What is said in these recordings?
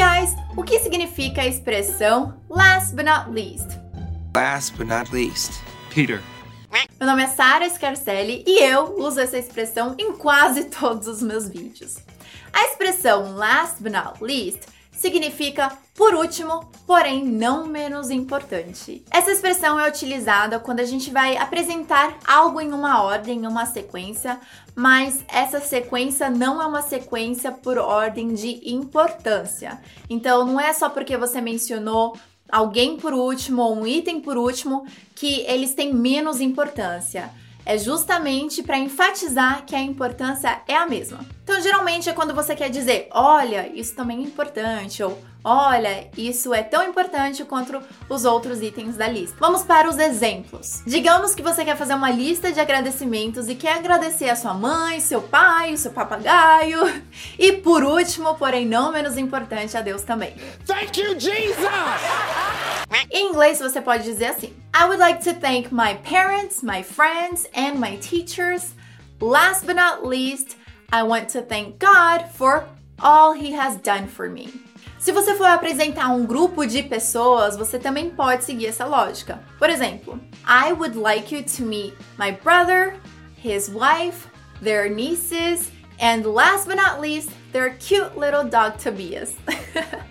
guys, o que significa a expressão last but not least? Last but not least. Peter. Meu nome é Sara Scarcelli e eu uso essa expressão em quase todos os meus vídeos. A expressão last but not least significa por último, porém não menos importante. Essa expressão é utilizada quando a gente vai apresentar algo em uma ordem, em uma sequência, mas essa sequência não é uma sequência por ordem de importância. Então não é só porque você mencionou alguém por último ou um item por último que eles têm menos importância é justamente para enfatizar que a importância é a mesma. Então, geralmente é quando você quer dizer, olha, isso também é importante, ou olha, isso é tão importante quanto os outros itens da lista. Vamos para os exemplos. Digamos que você quer fazer uma lista de agradecimentos e quer agradecer a sua mãe, seu pai, o seu papagaio e, por último, porém não menos importante, a Deus também. Thank you, Jesus! Em inglês você pode dizer assim: I would like to thank my parents, my friends, and my teachers. Last but not least, I want to thank God for all He has done for me. Se você for apresentar um grupo de pessoas, você também pode seguir essa lógica. Por exemplo, I would like you to meet my brother, his wife, their nieces, and last but not least, their cute little dog Tobias.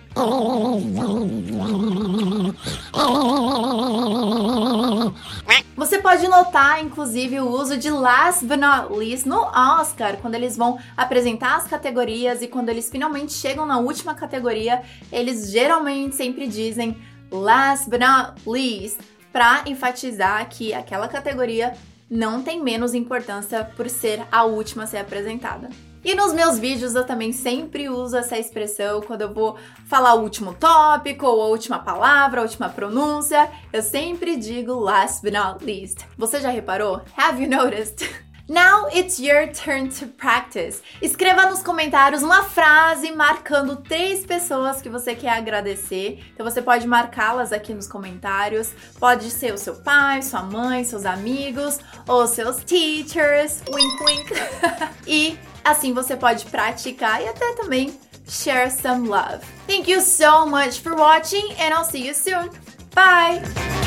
Você pode notar, inclusive, o uso de last but not least no Oscar, quando eles vão apresentar as categorias e quando eles finalmente chegam na última categoria, eles geralmente sempre dizem last but not least para enfatizar que aquela categoria não tem menos importância por ser a última a ser apresentada. E nos meus vídeos eu também sempre uso essa expressão quando eu vou falar o último tópico, ou a última palavra, a última pronúncia. Eu sempre digo last but not least. Você já reparou? Have you noticed? Now it's your turn to practice. Escreva nos comentários uma frase marcando três pessoas que você quer agradecer. Então você pode marcá-las aqui nos comentários. Pode ser o seu pai, sua mãe, seus amigos ou seus teachers. Wink, wink. e Assim você pode praticar e até também share some love. Thank you so much for watching and I'll see you soon. Bye!